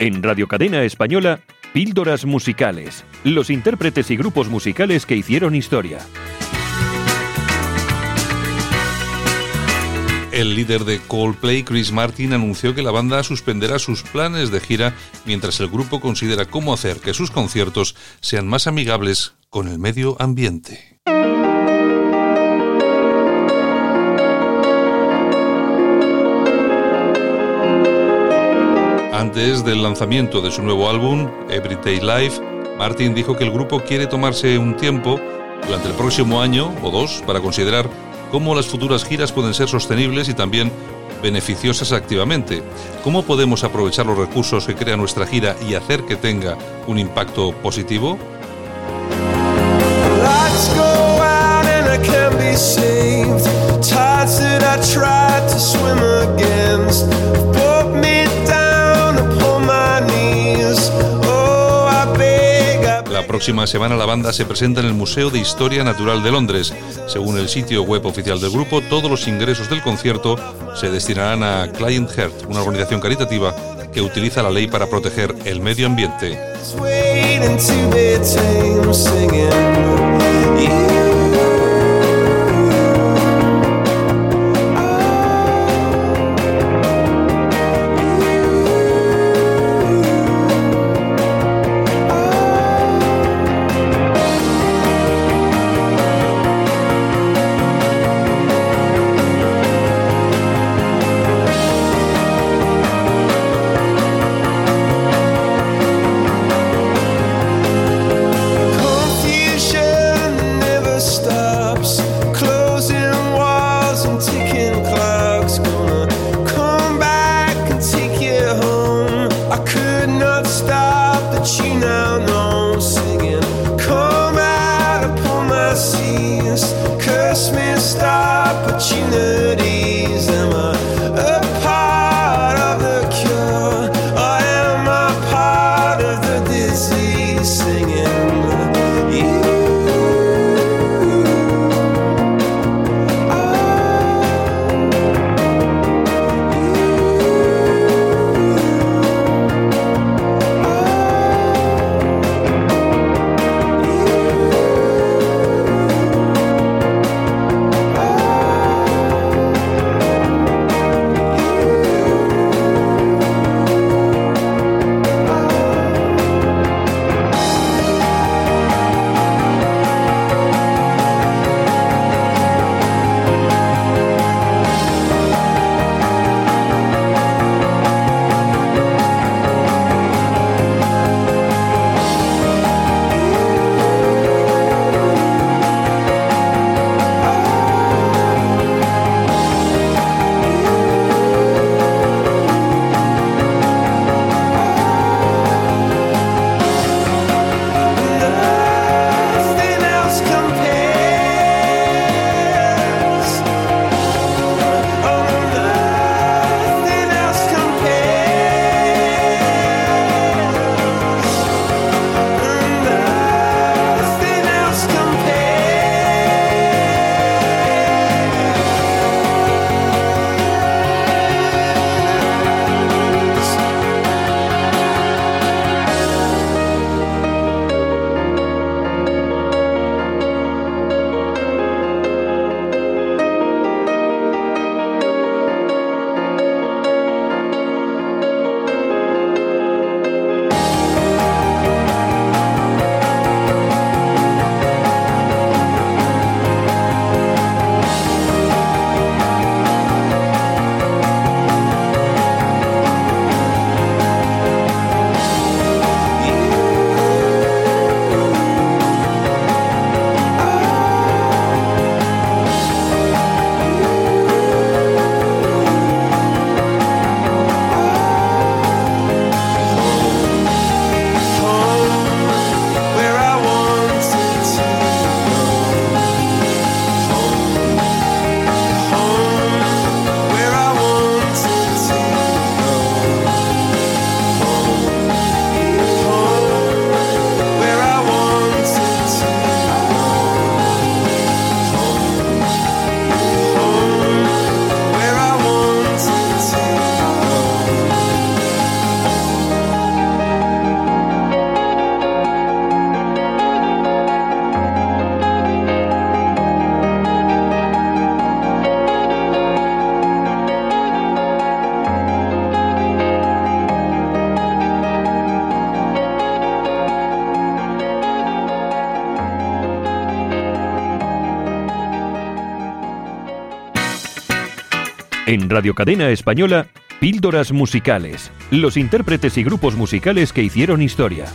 En Radio Cadena Española, Píldoras Musicales, los intérpretes y grupos musicales que hicieron historia. El líder de Coldplay, Chris Martin, anunció que la banda suspenderá sus planes de gira mientras el grupo considera cómo hacer que sus conciertos sean más amigables con el medio ambiente. Antes del lanzamiento de su nuevo álbum, Everyday Life, Martin dijo que el grupo quiere tomarse un tiempo durante el próximo año o dos para considerar cómo las futuras giras pueden ser sostenibles y también beneficiosas activamente. ¿Cómo podemos aprovechar los recursos que crea nuestra gira y hacer que tenga un impacto positivo? Próxima semana la banda se presenta en el Museo de Historia Natural de Londres. Según el sitio web oficial del grupo, todos los ingresos del concierto se destinarán a Client Heart, una organización caritativa que utiliza la ley para proteger el medio ambiente. you know En Radio Cadena Española, Píldoras Musicales, los intérpretes y grupos musicales que hicieron historia.